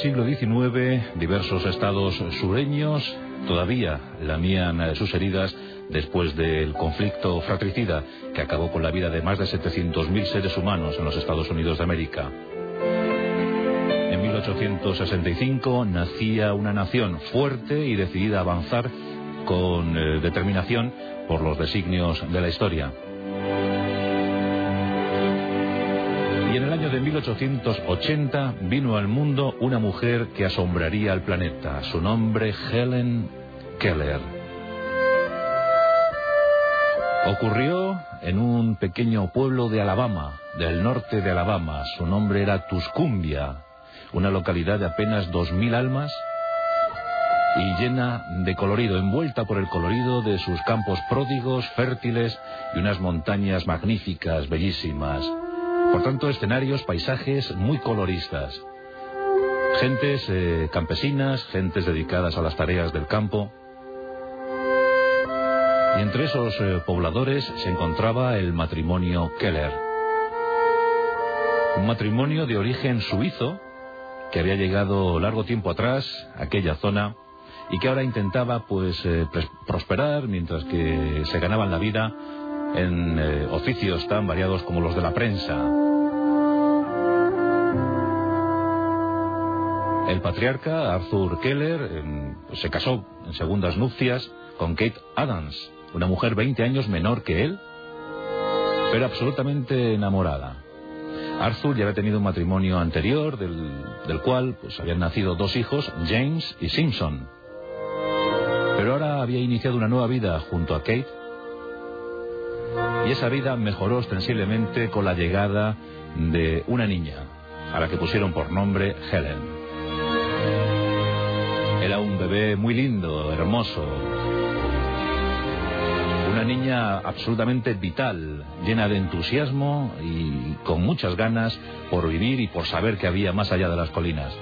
Siglo XIX, diversos estados sureños todavía lamían eh, sus heridas después del conflicto fratricida que acabó con la vida de más de 700.000 seres humanos en los Estados Unidos de América. En 1865 nacía una nación fuerte y decidida a avanzar con eh, determinación por los designios de la historia. Año de 1880 vino al mundo una mujer que asombraría al planeta. Su nombre Helen Keller. Ocurrió en un pequeño pueblo de Alabama, del norte de Alabama. Su nombre era Tuscumbia, una localidad de apenas dos mil almas y llena de colorido, envuelta por el colorido de sus campos pródigos, fértiles y unas montañas magníficas, bellísimas. Por tanto, escenarios, paisajes muy coloristas. Gentes eh, campesinas, gentes dedicadas a las tareas del campo. Y entre esos eh, pobladores se encontraba el matrimonio Keller. Un matrimonio de origen suizo que había llegado largo tiempo atrás a aquella zona y que ahora intentaba pues eh, prosperar mientras que se ganaban la vida en oficios tan variados como los de la prensa. El patriarca Arthur Keller se casó en segundas nupcias con Kate Adams, una mujer 20 años menor que él, pero absolutamente enamorada. Arthur ya había tenido un matrimonio anterior, del, del cual pues, habían nacido dos hijos, James y Simpson. Pero ahora había iniciado una nueva vida junto a Kate y esa vida mejoró ostensiblemente con la llegada de una niña, a la que pusieron por nombre Helen. Era un bebé muy lindo, hermoso. Una niña absolutamente vital, llena de entusiasmo y con muchas ganas por vivir y por saber que había más allá de las colinas.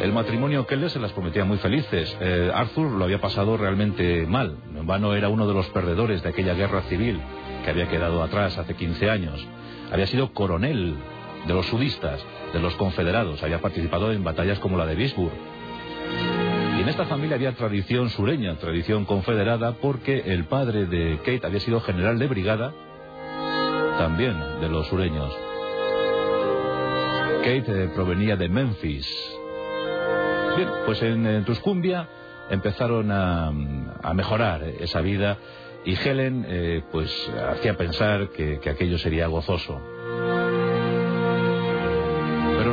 El matrimonio Keller se las prometía muy felices. Eh, Arthur lo había pasado realmente mal. En vano era uno de los perdedores de aquella guerra civil que había quedado atrás hace 15 años. Había sido coronel de los sudistas, de los confederados. Había participado en batallas como la de Vicksburg. Y en esta familia había tradición sureña, tradición confederada, porque el padre de Kate había sido general de brigada, también de los sureños. Kate eh, provenía de Memphis, Bien, pues en, Tuscumbia empezaron a, mejorar esa vida y Helen eh, pues hacía pensar que, aquello sería gozoso.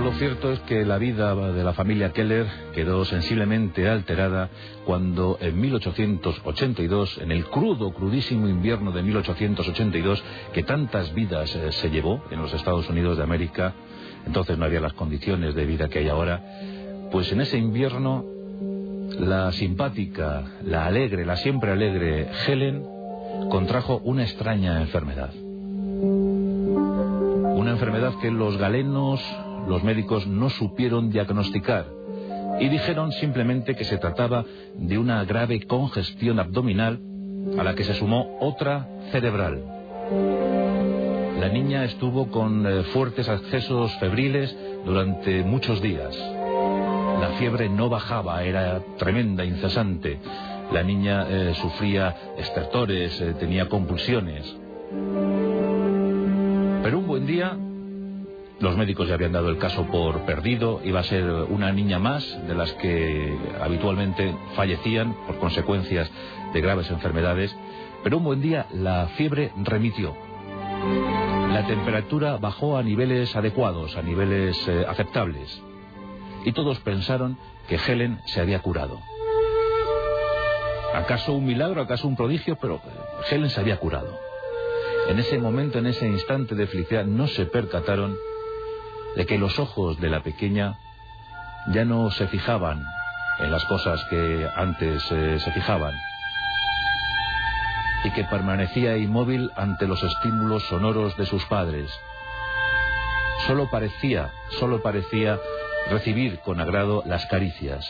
Lo cierto es que la vida de la familia Keller quedó sensiblemente alterada cuando en 1882, en el crudo, crudísimo invierno de 1882, que tantas vidas eh, se llevó en los Estados Unidos de América, entonces no había las condiciones de vida que hay ahora, pues en ese invierno, la simpática, la alegre, la siempre alegre Helen contrajo una extraña enfermedad. Una enfermedad que los galenos, los médicos, no supieron diagnosticar y dijeron simplemente que se trataba de una grave congestión abdominal a la que se sumó otra cerebral. La niña estuvo con eh, fuertes accesos febriles durante muchos días. La fiebre no bajaba, era tremenda, incesante. La niña eh, sufría estertores, eh, tenía convulsiones. Pero un buen día, los médicos ya habían dado el caso por perdido, iba a ser una niña más de las que habitualmente fallecían por consecuencias de graves enfermedades. Pero un buen día la fiebre remitió. La temperatura bajó a niveles adecuados, a niveles eh, aceptables. y todos pensaron que Helen se había curado. ¿Acaso un milagro, acaso un prodigio? Pero eh, Helen se había curado. En ese momento, en ese instante de felicidad, no se percataron de que los ojos de la pequeña ya no se fijaban en las cosas que antes eh, se fijaban y que permanecía inmóvil ante los estímulos sonoros de sus padres. Solo parecía, solo parecía recibir con agrado las caricias.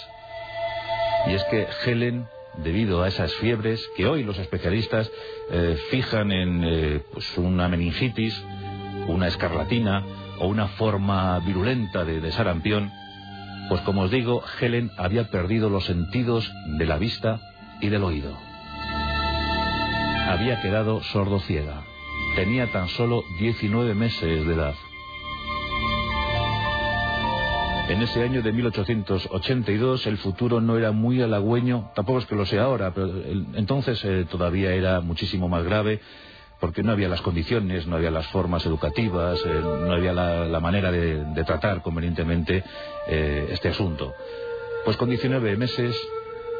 Y es que Helen, debido a esas fiebres que hoy los especialistas eh, fijan en eh, pues una meningitis, una escarlatina o una forma virulenta de, de sarampión, pues como os digo, Helen había perdido los sentidos de la vista y del oído. Había quedado sordo ciega. Tenía tan solo 19 meses de edad. En ese año de 1882 el futuro no era muy halagüeño, tampoco es que lo sea ahora, pero entonces eh, todavía era muchísimo más grave porque no había las condiciones, no había las formas educativas, eh, no había la, manera de, tratar convenientemente eh, este asunto. Pues con 19 meses,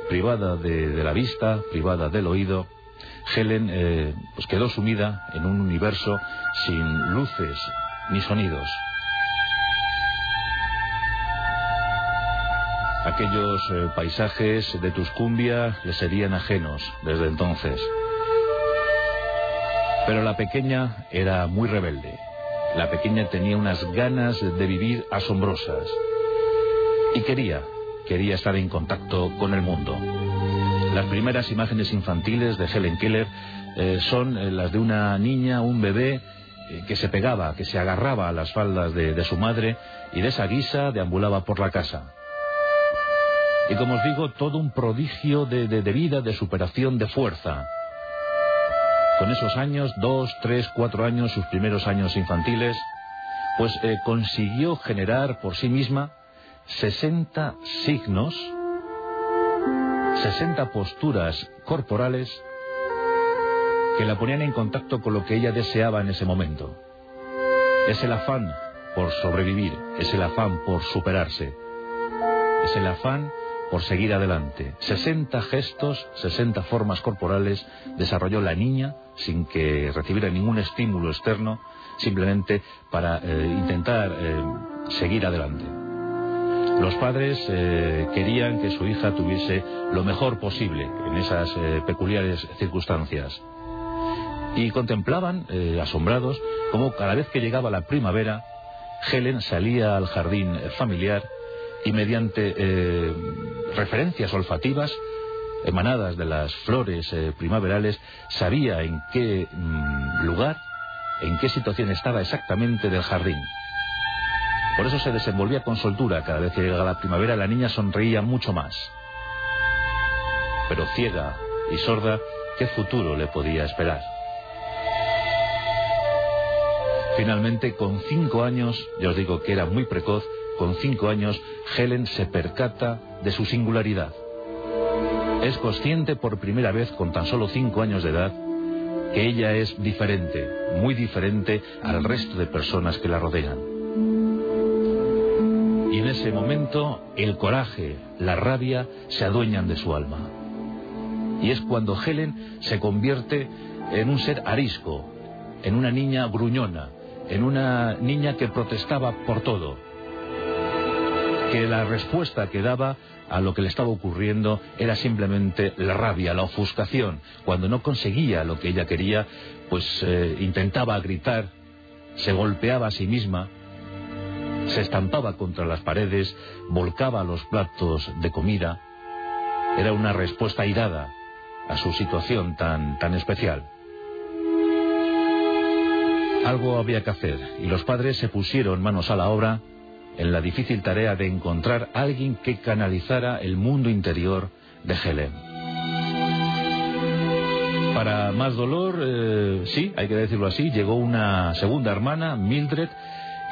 privada de, la vista, privada del oído, Helen pues quedó sumida en un universo sin luces ni sonidos. Aquellos eh, paisajes de Tuscumbia le serían ajenos desde entonces. Pero la pequeña era muy rebelde. La pequeña tenía unas ganas de vivir asombrosas. Y quería, quería estar en contacto con el mundo. Las primeras imágenes infantiles de Helen Keller eh, son eh, las de una niña, un bebé, que se pegaba, que se agarraba a las faldas de, su madre y de esa guisa deambulaba por la casa. Y como os digo, todo un prodigio de, vida, de superación, de fuerza. Con esos años, dos, tres, cuatro años, sus primeros años infantiles, pues eh, consiguió generar por sí misma 60 signos, 60 posturas corporales que la ponían en contacto con lo que ella deseaba en ese momento. Es el afán por sobrevivir, es el afán por superarse, es el afán por seguir adelante. 60 gestos, 60 formas corporales desarrolló la niña sin que recibiera ningún estímulo externo, simplemente para eh, intentar eh, seguir adelante. Los padres eh, querían que su hija tuviese lo mejor posible en esas peculiares circunstancias. Y contemplaban, asombrados, cómo cada vez que llegaba la primavera, Helen salía al jardín familiar y mediante eh, referencias olfativas emanadas de las flores eh, primaverales, sabía en qué mm, lugar, en qué situación estaba exactamente del jardín. Por eso se desenvolvía con soltura. Cada vez que llegaba la primavera la niña sonreía mucho más. Pero ciega y sorda, ¿qué futuro le podía esperar? Finalmente, con cinco años, ya os digo que era muy precoz, con cinco años, Helen se percata de su singularidad. Es consciente por primera vez, con tan solo cinco años de edad, que ella es diferente, muy diferente al resto de personas que la rodean. Y en ese momento el coraje, la rabia se adueñan de su alma. Y es cuando Helen se convierte en un ser arisco, en una niña gruñona, en una niña que protestaba por todo, que la respuesta que daba a lo que le estaba ocurriendo era simplemente la rabia, la ofuscación. Cuando no conseguía lo que ella quería, pues eh, intentaba gritar, se golpeaba a sí misma, se estampaba contra las paredes, volcaba los platos de comida. Era una respuesta irada a su situación tan, tan especial. Algo había que hacer y los padres se pusieron manos a la obra en la difícil tarea de encontrar alguien que canalizara el mundo interior de Helen. Para más dolor, eh, sí, hay que decirlo así, llegó una segunda hermana, Mildred,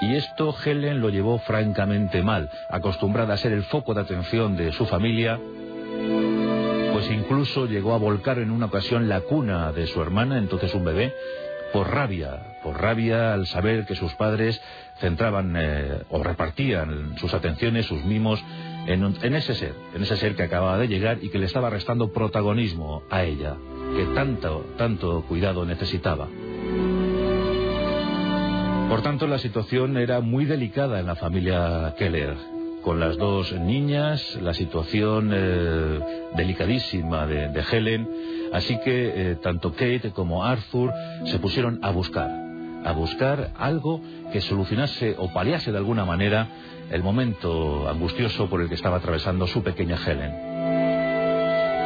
y esto Helen lo llevó francamente mal, acostumbrada a ser el foco de atención de su familia, pues incluso llegó a volcar en una ocasión la cuna de su hermana, entonces un bebé, por rabia, por rabia al saber que sus padres centraban eh, o repartían sus atenciones, sus mimos en, ese ser, en ese ser que acababa de llegar y que le estaba restando protagonismo a ella, que tanto, tanto cuidado necesitaba. Por tanto, la situación era muy delicada en la familia Keller. Con las dos niñas, la situación eh, delicadísima de, Helen, así que eh, tanto Kate como Arthur se pusieron a buscar, a buscar algo que solucionase o paliase de alguna manera el momento angustioso por el que estaba atravesando su pequeña Helen.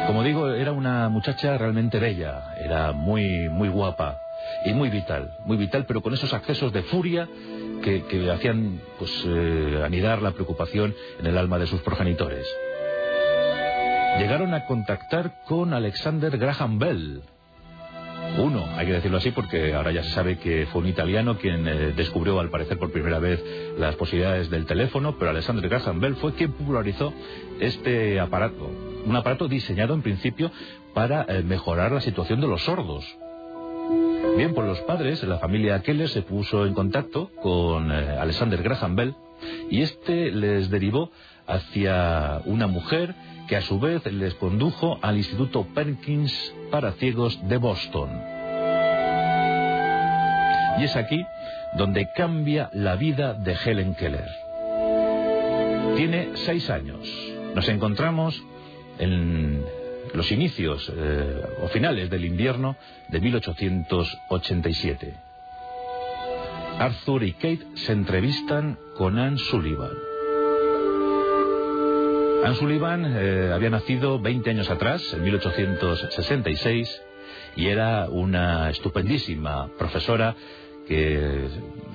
Como digo, era una muchacha realmente bella, era muy, muy guapa y muy vital, muy vital, pero con esos accesos de furia que, hacían pues, eh, anidar la preocupación en el alma de sus progenitores. Llegaron a contactar con Alexander Graham Bell, uno, hay que decirlo así porque ahora ya se sabe que fue un italiano quien eh, descubrió al parecer por primera vez las posibilidades del teléfono, pero Alexander Graham Bell fue quien popularizó este aparato. Un aparato diseñado en principio para eh, mejorar la situación de los sordos. Bien, por los padres, la familia Keller se puso en contacto con eh, Alexander Graham Bell y este les derivó hacia una mujer que a su vez les condujo al Instituto Perkins para Ciegos de Boston. Y es aquí donde cambia la vida de Helen Keller. Tiene seis años. Nos encontramos en los inicios eh, o finales del invierno de 1887. Arthur y Kate se entrevistan con Anne Sullivan. Anne Sullivan eh, había nacido 20 años atrás, en 1866, y era una estupendísima profesora que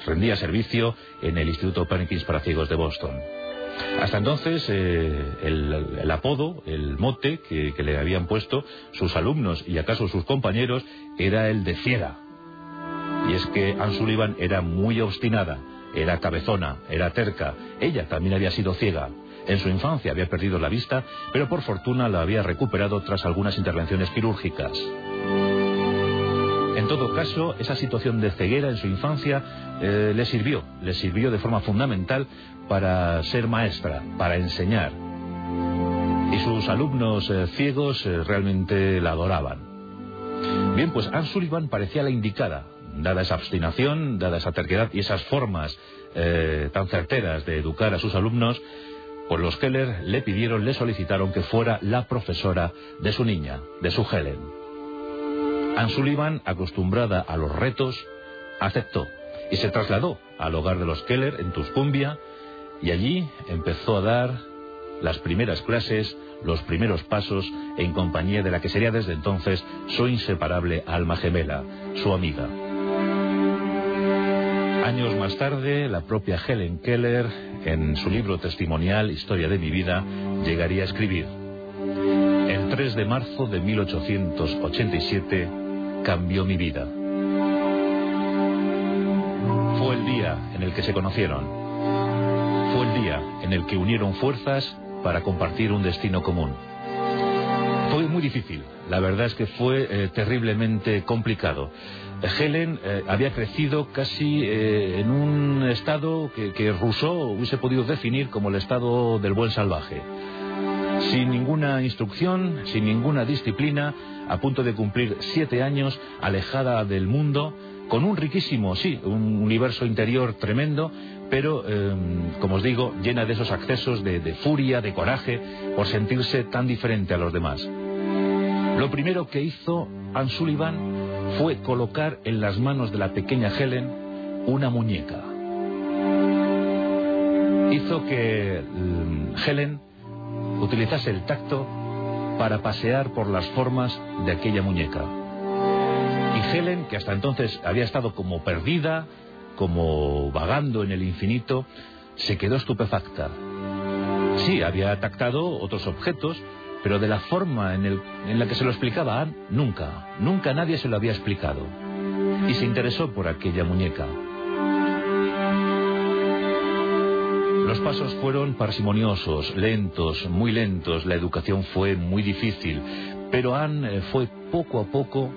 rendía servicio en el Instituto Perkins para Ciegos de Boston. Hasta entonces, eh, el, apodo, el mote que, que, le habían puesto sus alumnos y acaso sus compañeros era el de ciega. Y es que Anne Sullivan era muy obstinada, era cabezona, era terca. Ella también había sido ciega. En su infancia había perdido la vista, pero por fortuna la había recuperado tras algunas intervenciones quirúrgicas. En todo caso, esa situación de ceguera en su infancia eh, le sirvió, le sirvió de forma fundamental para ser maestra, para enseñar. Y sus alumnos eh, ciegos eh, realmente la adoraban. Bien, pues Anne Sullivan parecía la indicada, dada esa obstinación, dada esa terquedad y esas formas tan certeras de educar a sus alumnos, pues los Keller le pidieron, le solicitaron que fuera la profesora de su niña, de su Helen. Anne Sullivan, acostumbrada a los retos, aceptó y se trasladó al hogar de los Keller en Tuscumbia y allí empezó a dar las primeras clases, los primeros pasos en compañía de la que sería desde entonces su inseparable alma gemela, su amiga. Años más tarde, la propia Helen Keller, en su libro testimonial Historia de mi vida, llegaría a escribir. El 3 de marzo de 1887 cambió mi vida. Fue el día en el que se conocieron. Fue el día en el que unieron fuerzas para compartir un destino común. Fue muy difícil, la verdad es que fue eh, terriblemente complicado. Helen eh, había crecido casi eh, en un estado que, Rousseau hubiese podido definir como el estado del buen salvaje. Sin ninguna instrucción, sin ninguna disciplina, a punto de cumplir siete años, alejada del mundo, con un riquísimo, sí, un universo interior tremendo, pero, em, como os digo, llena de esos accesos de furia, de coraje, por sentirse tan diferente a los demás. Lo primero que hizo Anne Sullivan fue colocar en las manos de la pequeña Helen una muñeca. Hizo que mm, Helen utilizase el tacto para pasear por las formas de aquella muñeca. Y Helen, que hasta entonces había estado como perdida, como vagando en el infinito, se quedó estupefacta. Sí, había tactado otros objetos, pero de la forma en, la que se lo explicaba Anne, nunca, nunca nadie se lo había explicado. Y se interesó por aquella muñeca. Los pasos fueron parsimoniosos, lentos, muy lentos, la educación fue muy difícil, pero Anne eh, fue poco a poco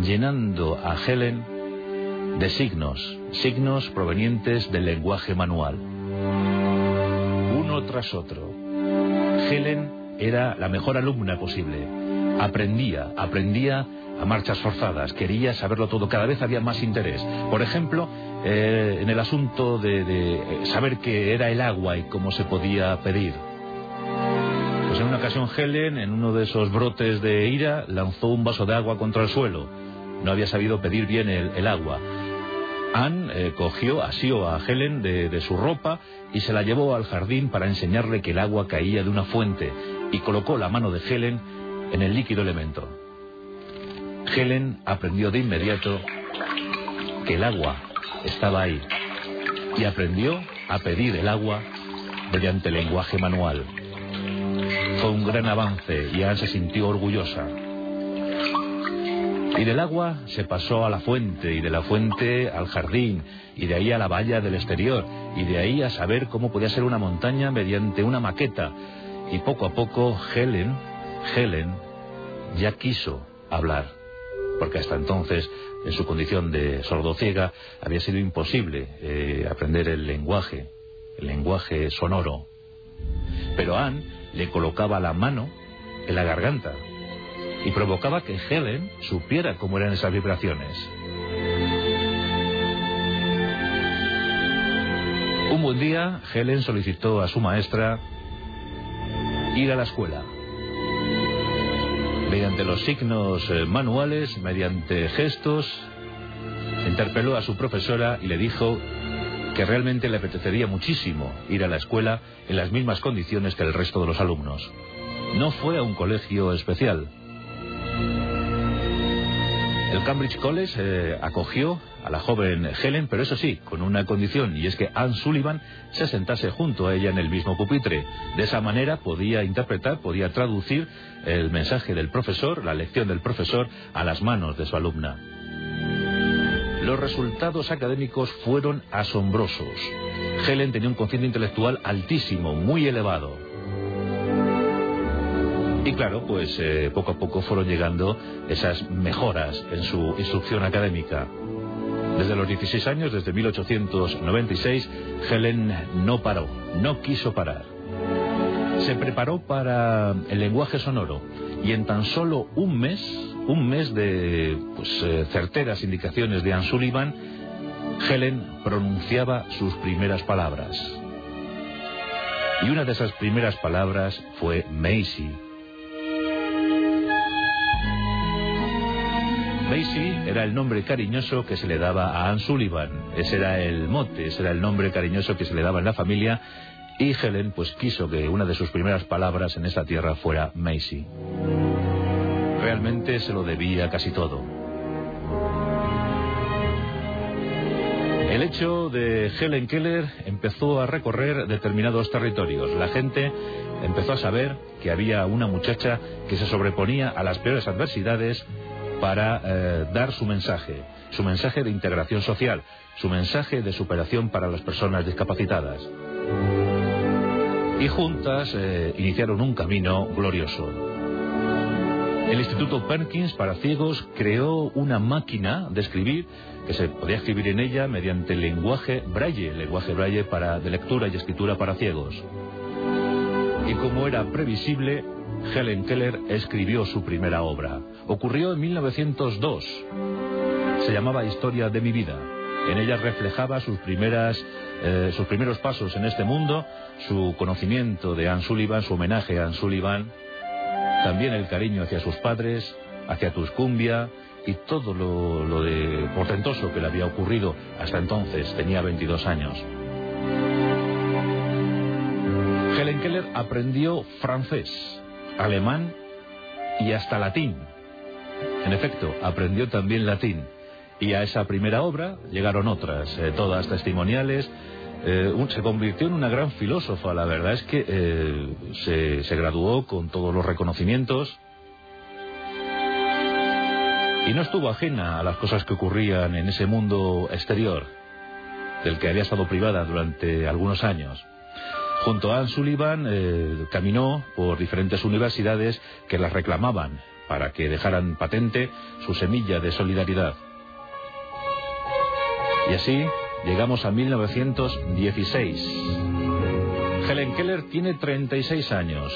llenando a Helen de signos, signos provenientes del lenguaje manual. Uno tras otro. Helen era la mejor alumna posible. Aprendía, aprendía a marchas forzadas, quería saberlo todo, cada vez había más interés. Por ejemplo, eh, en el asunto de, de saber qué era el agua y cómo se podía pedir. Pues en una ocasión Helen, en uno de esos brotes de ira, lanzó un vaso de agua contra el suelo. No había sabido pedir bien el, agua. Anne eh, cogió, asió a Helen de, su ropa y se la llevó al jardín para enseñarle que el agua caía de una fuente y colocó la mano de Helen en el líquido elemento. Helen aprendió de inmediato que el agua estaba ahí y aprendió a pedir el agua mediante lenguaje manual. Fue un gran avance y Anne se sintió orgullosa. Y del agua se pasó a la fuente, y de la fuente al jardín, y de ahí a la valla del exterior, y de ahí a saber cómo podía ser una montaña mediante una maqueta. Y poco a poco Helen, Helen, ya quiso hablar porque hasta entonces, en su condición de sordociega, había sido imposible eh, aprender el lenguaje, el lenguaje sonoro. Pero Anne le colocaba la mano en la garganta y provocaba que Helen supiera cómo eran esas vibraciones. Un buen día, Helen solicitó a su maestra ir a la escuela mediante los signos eh, manuales, mediante gestos, interpeló a su profesora y le dijo que realmente le apetecería muchísimo ir a la escuela en las mismas condiciones que el resto de los alumnos. No fue a un colegio especial, el Cambridge College eh, acogió a la joven Helen, pero eso sí, con una condición, y es que Anne Sullivan se sentase junto a ella en el mismo pupitre. De esa manera podía interpretar, podía traducir el mensaje del profesor, la lección del profesor, a las manos de su alumna. Los resultados académicos fueron asombrosos. Helen tenía un cociente intelectual altísimo, muy elevado. Y claro, pues eh, poco a poco fueron llegando esas mejoras en su instrucción académica. Desde los 16 años, desde 1896, Helen no paró, no quiso parar. Se preparó para el lenguaje sonoro y en tan solo un mes, un mes de pues, eh, certeras indicaciones de Anne Sullivan, Helen pronunciaba sus primeras palabras. Y una de esas primeras palabras fue Macy. Macy era el nombre cariñoso que se le daba a Anne Sullivan. Ese era el mote, ese era el nombre cariñoso que se le daba en la familia. Y Helen pues quiso que una de sus primeras palabras en esta tierra fuera Macy. Realmente se lo debía casi todo. El hecho de Helen Keller empezó a recorrer determinados territorios. La gente empezó a saber que había una muchacha que se sobreponía a las peores adversidades para eh, dar su mensaje, su mensaje de integración social, su mensaje de superación para las personas discapacitadas. Y juntas eh, iniciaron un camino glorioso. El Instituto Perkins para Ciegos creó una máquina de escribir que se podía escribir en ella mediante el lenguaje braille, lenguaje braille para, de lectura y escritura para ciegos. Y como era previsible, Helen Keller escribió su primera obra. Ocurrió en 1902. Se llamaba Historia de mi vida. En ella reflejaba sus, primeras, eh, sus primeros pasos en este mundo, su conocimiento de Anne Sullivan, su homenaje a Anne Sullivan, también el cariño hacia sus padres, hacia Tuscumbia y todo lo, lo de portentoso que le había ocurrido hasta entonces. Tenía 22 años. Helen Keller aprendió francés alemán y hasta latín. En efecto, aprendió también latín. Y a esa primera obra llegaron otras, eh, todas testimoniales. Eh, se convirtió en una gran filósofa, la verdad es que eh, se, graduó con todos los reconocimientos. Y no estuvo ajena a las cosas que ocurrían en ese mundo exterior, del que había estado privada durante algunos años. Junto a Anne Sullivan caminó por diferentes universidades que las reclamaban para que dejaran patente su semilla de solidaridad. Y así llegamos a 1916. Helen Keller tiene 36 años.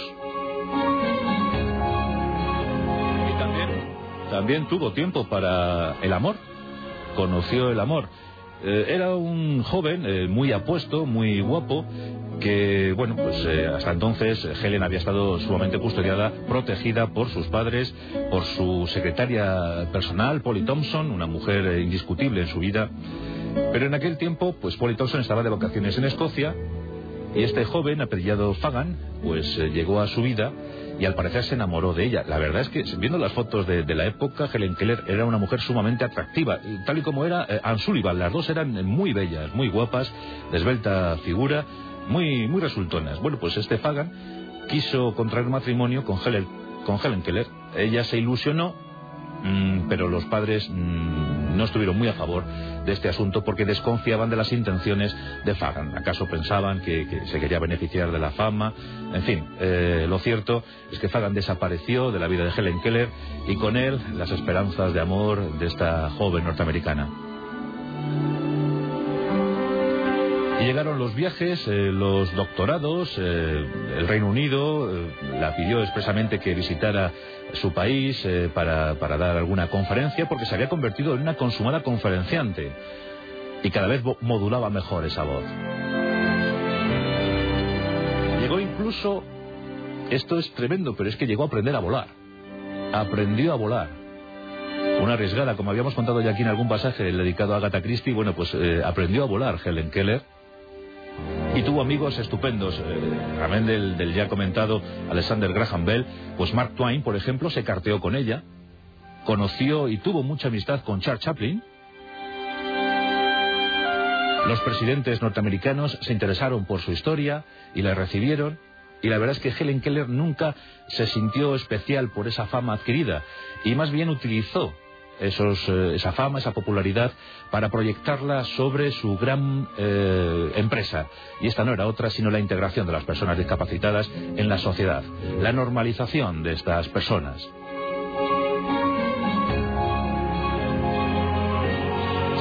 Y también, también tuvo tiempo para el amor. Conoció el amor. Eh, era un joven eh, muy apuesto, muy guapo, que, bueno, pues eh, hasta entonces Helen había estado sumamente custodiada, protegida por sus padres, por su secretaria personal, Polly Thompson, una mujer indiscutible en su vida. Pero en aquel tiempo, pues Polly Thompson estaba de vacaciones en Escocia y este joven, apellidado Fagan, pues llegó a su vida y al parecer se enamoró de ella. La verdad es que, viendo las fotos de, la época, Helen Keller era una mujer sumamente atractiva, tal y como era eh, Anne Sullivan. Las dos eran muy bellas, muy guapas, de esbelta figura, muy, muy resultonas. Bueno, pues este Fagan quiso contraer matrimonio con Helen, con Helen Keller. Ella se ilusionó, mm, pero los padres mm, no estuvieron muy a favor de este asunto porque desconfiaban de las intenciones de Fagan. ¿Acaso pensaban que, se quería beneficiar de la fama? En fin, eh, lo cierto es que Fagan desapareció de la vida de Helen Keller y con él las esperanzas de amor de esta joven norteamericana. Llegaron los viajes, eh, los doctorados, eh, el Reino Unido la pidió expresamente que visitara su país eh, para, para, dar alguna conferencia porque se había convertido en una consumada conferenciante y cada vez modulaba mejor esa voz. Llegó incluso, esto es tremendo, pero es que llegó a aprender a volar. Aprendió a volar. Una arriesgada, como habíamos contado ya aquí en algún pasaje dedicado a Agatha Christie, bueno, pues eh, aprendió a volar Helen Keller y tuvo amigos estupendos, eh, amén del, ya comentado Alexander Graham Bell, pues Mark Twain, por ejemplo, se carteó con ella, conoció y tuvo mucha amistad con Charles Chaplin. Los presidentes norteamericanos se interesaron por su historia y la recibieron. Y la verdad es que Helen Keller nunca se sintió especial por esa fama adquirida y más bien utilizó esos, eh, esa fama, esa popularidad, para proyectarla sobre su gran eh, empresa. Y esta no era otra sino la integración de las personas discapacitadas en la sociedad, la normalización de estas personas.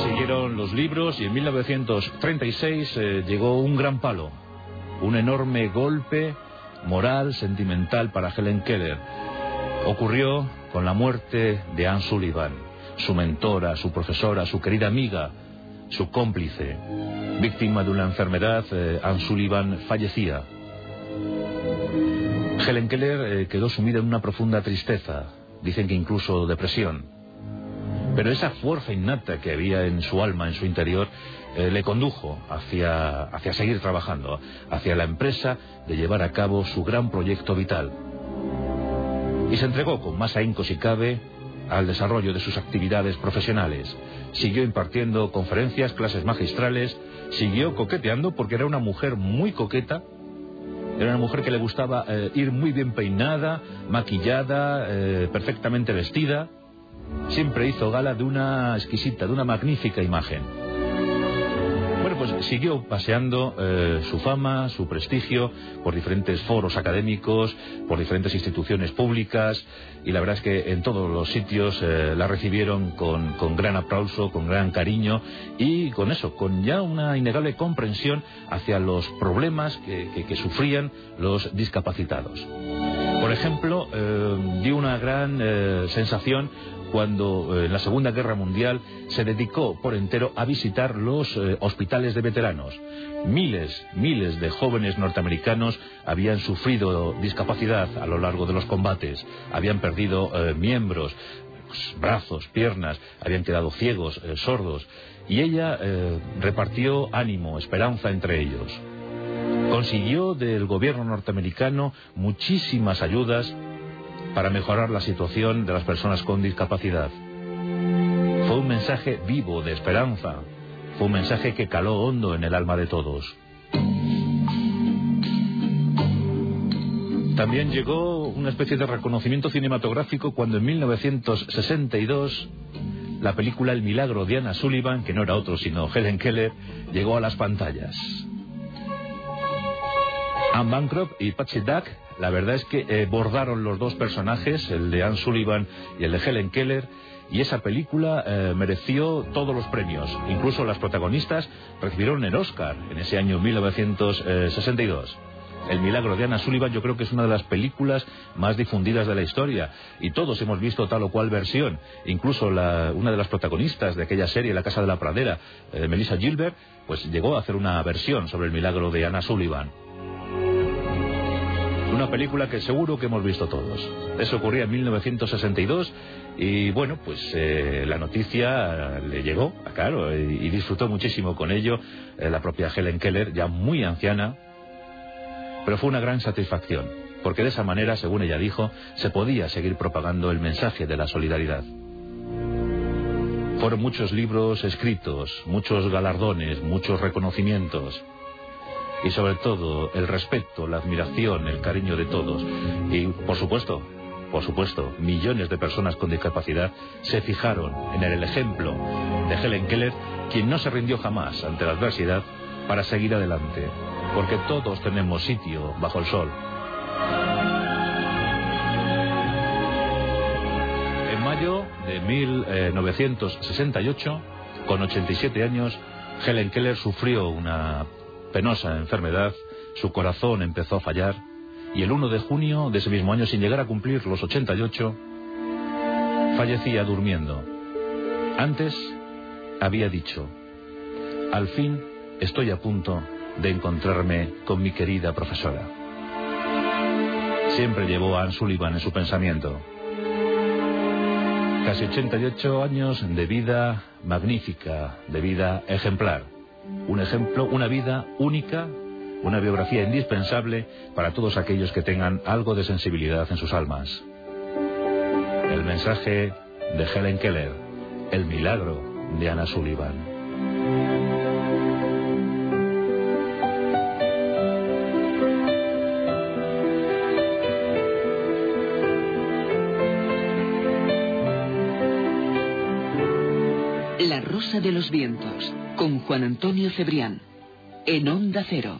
Siguieron los libros y en 1936 eh, llegó un gran palo, un enorme golpe moral, sentimental para Helen Keller. Ocurrió con la muerte de Anne Sullivan su mentora, su profesora, su querida amiga, su cómplice. Víctima de una enfermedad, eh, Anne Sullivan fallecía. Helen Keller eh, quedó sumida en una profunda tristeza, dicen que incluso depresión. Pero esa fuerza innata que había en su alma, en su interior, eh, le condujo hacia, hacia seguir trabajando, hacia la empresa de llevar a cabo su gran proyecto vital. Y se entregó con más ahínco si cabe al desarrollo de sus actividades profesionales. Siguió impartiendo conferencias, clases magistrales, siguió coqueteando porque era una mujer muy coqueta, era una mujer que le gustaba eh, ir muy bien peinada, maquillada, eh, perfectamente vestida. Siempre hizo gala de una exquisita, de una magnífica imagen pues siguió paseando eh, su fama, su prestigio por diferentes foros académicos, por diferentes instituciones públicas y la verdad es que en todos los sitios eh, la recibieron con, gran aplauso, con gran cariño y con eso, con ya una innegable comprensión hacia los problemas que, sufrían los discapacitados. Por ejemplo, eh, dio una gran sensación cuando eh, en la Segunda Guerra Mundial se dedicó por entero a visitar los eh, hospitales de veteranos. Miles, miles de jóvenes norteamericanos habían sufrido discapacidad a lo largo de los combates, habían perdido eh, miembros, pues, brazos, piernas, habían quedado ciegos, sordos, y ella repartió ánimo, esperanza entre ellos. Consiguió del gobierno norteamericano muchísimas ayudas para mejorar la situación de las personas con discapacidad. Fue un mensaje vivo de esperanza, fue un mensaje que caló hondo en el alma de todos. También llegó una especie de reconocimiento cinematográfico cuando en 1962 la película El milagro de Anna Sullivan, que no era otro sino Helen Keller, llegó a las pantallas. Anne Bancroft y Patsy Duck, la verdad es que eh, bordaron los dos personajes, el de Anne Sullivan y el de Helen Keller, y esa película eh, mereció todos los premios. Incluso las protagonistas recibieron el Oscar en ese año 1962. El milagro de Anna Sullivan yo creo que es una de las películas más difundidas de la historia y todos hemos visto tal o cual versión. Incluso una de las protagonistas de aquella serie, La Casa de la Pradera, eh, Melissa Gilbert, pues llegó a hacer una versión sobre el milagro de Anna Sullivan. Una película que seguro que hemos visto todos. Eso ocurría en 1962 y bueno, pues eh, la noticia le llegó, claro, y, disfrutó muchísimo con ello eh, la propia Helen Keller, ya muy anciana, pero fue una gran satisfacción, porque de esa manera, según ella dijo, se podía seguir propagando el mensaje de la solidaridad. Fueron muchos libros escritos, muchos galardones, muchos reconocimientos y sobre todo el respeto, la admiración, el cariño de todos. Y por supuesto, por supuesto, millones de personas con discapacidad se fijaron en el ejemplo de Helen Keller, quien no se rindió jamás ante la adversidad para seguir adelante porque todos tenemos sitio bajo el sol. En mayo de 1968, con 87 años, Helen Keller sufrió una penosa enfermedad, su corazón empezó a fallar y el 1 de junio de ese mismo año, sin llegar a cumplir los 88, fallecía durmiendo. Antes había dicho, al fin estoy a punto de encontrarme con mi querida profesora. Siempre llevó a Anne Sullivan en su pensamiento. Casi 88 años de vida magnífica, de vida ejemplar. Un ejemplo, una vida única, una biografía indispensable para todos aquellos que tengan algo de sensibilidad en sus almas. El mensaje de Helen Keller, el milagro de Anna Sullivan. De los Vientos, con Juan Antonio Cebrián, en Onda Cero.